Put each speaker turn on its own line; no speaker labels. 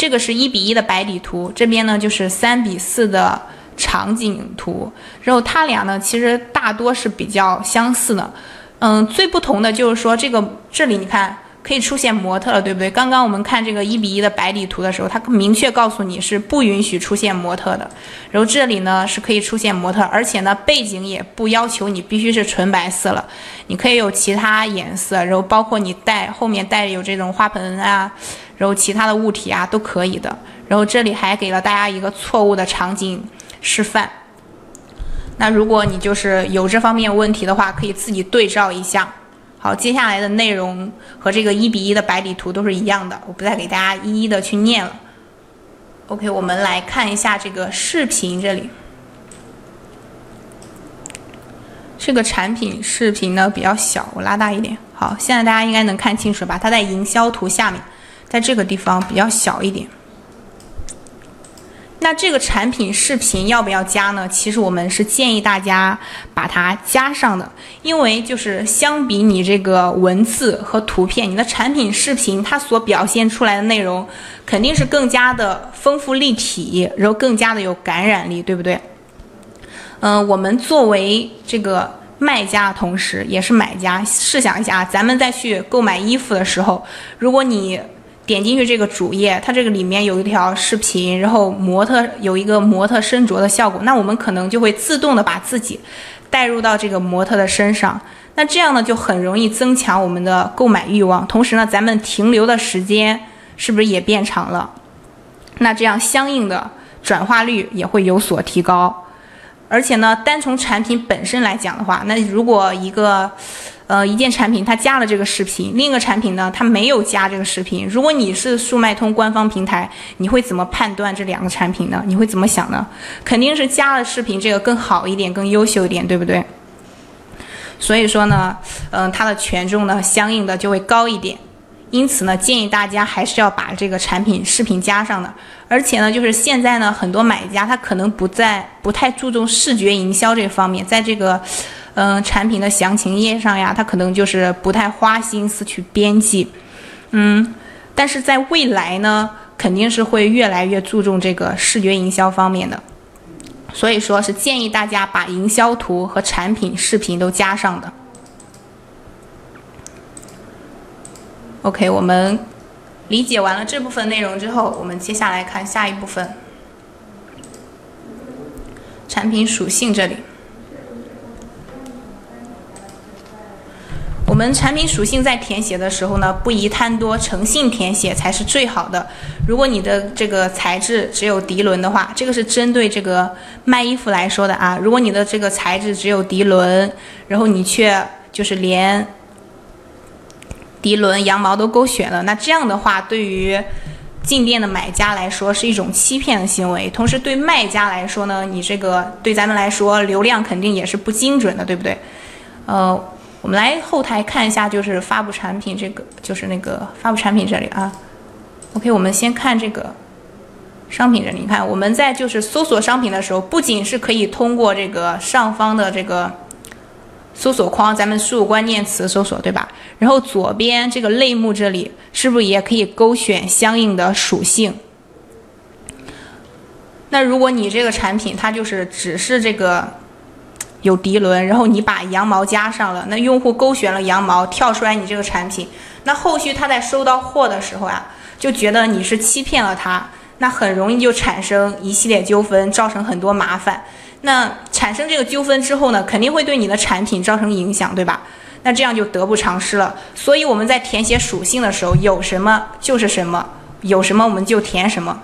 这个是一比一的白底图，这边呢就是三比四的场景图，然后它俩呢其实大多是比较相似的，嗯，最不同的就是说这个这里你看。可以出现模特了，对不对？刚刚我们看这个一比一的白底图的时候，它明确告诉你是不允许出现模特的。然后这里呢是可以出现模特，而且呢背景也不要求你必须是纯白色了，你可以有其他颜色，然后包括你带后面带有这种花盆啊，然后其他的物体啊都可以的。然后这里还给了大家一个错误的场景示范。那如果你就是有这方面问题的话，可以自己对照一下。好，接下来的内容和这个一比一的白底图都是一样的，我不再给大家一一的去念了。OK，我们来看一下这个视频这里，这个产品视频呢比较小，我拉大一点。好，现在大家应该能看清楚吧？它在营销图下面，在这个地方比较小一点。那这个产品视频要不要加呢？其实我们是建议大家把它加上的，因为就是相比你这个文字和图片，你的产品视频它所表现出来的内容肯定是更加的丰富立体，然后更加的有感染力，对不对？嗯，我们作为这个卖家的同时也是买家，试想一下，咱们再去购买衣服的时候，如果你点进去这个主页，它这个里面有一条视频，然后模特有一个模特身着的效果，那我们可能就会自动的把自己带入到这个模特的身上，那这样呢就很容易增强我们的购买欲望，同时呢咱们停留的时间是不是也变长了？那这样相应的转化率也会有所提高，而且呢单从产品本身来讲的话，那如果一个。呃，一件产品它加了这个视频，另一个产品呢它没有加这个视频。如果你是速卖通官方平台，你会怎么判断这两个产品呢？你会怎么想呢？肯定是加了视频这个更好一点，更优秀一点，对不对？所以说呢，嗯，它的权重呢相应的就会高一点。因此呢，建议大家还是要把这个产品视频加上的。而且呢，就是现在呢，很多买家他可能不在不太注重视觉营销这方面，在这个。嗯，产品的详情页上呀，它可能就是不太花心思去编辑，嗯，但是在未来呢，肯定是会越来越注重这个视觉营销方面的，所以说是建议大家把营销图和产品视频都加上的。OK，我们理解完了这部分内容之后，我们接下来看下一部分，产品属性这里。我们产品属性在填写的时候呢，不宜贪多，诚信填写才是最好的。如果你的这个材质只有涤纶的话，这个是针对这个卖衣服来说的啊。如果你的这个材质只有涤纶，然后你却就是连涤纶、羊毛都勾选了，那这样的话，对于进店的买家来说是一种欺骗的行为。同时，对卖家来说呢，你这个对咱们来说流量肯定也是不精准的，对不对？呃。我们来后台看一下，就是发布产品这个，就是那个发布产品这里啊。OK，我们先看这个商品这里，你看我们在就是搜索商品的时候，不仅是可以通过这个上方的这个搜索框，咱们输入关键词搜索，对吧？然后左边这个类目这里，是不是也可以勾选相应的属性？那如果你这个产品它就是只是这个。有涤纶，然后你把羊毛加上了，那用户勾选了羊毛，跳出来你这个产品，那后续他在收到货的时候啊，就觉得你是欺骗了他，那很容易就产生一系列纠纷，造成很多麻烦。那产生这个纠纷之后呢，肯定会对你的产品造成影响，对吧？那这样就得不偿失了。所以我们在填写属性的时候，有什么就是什么，有什么我们就填什么。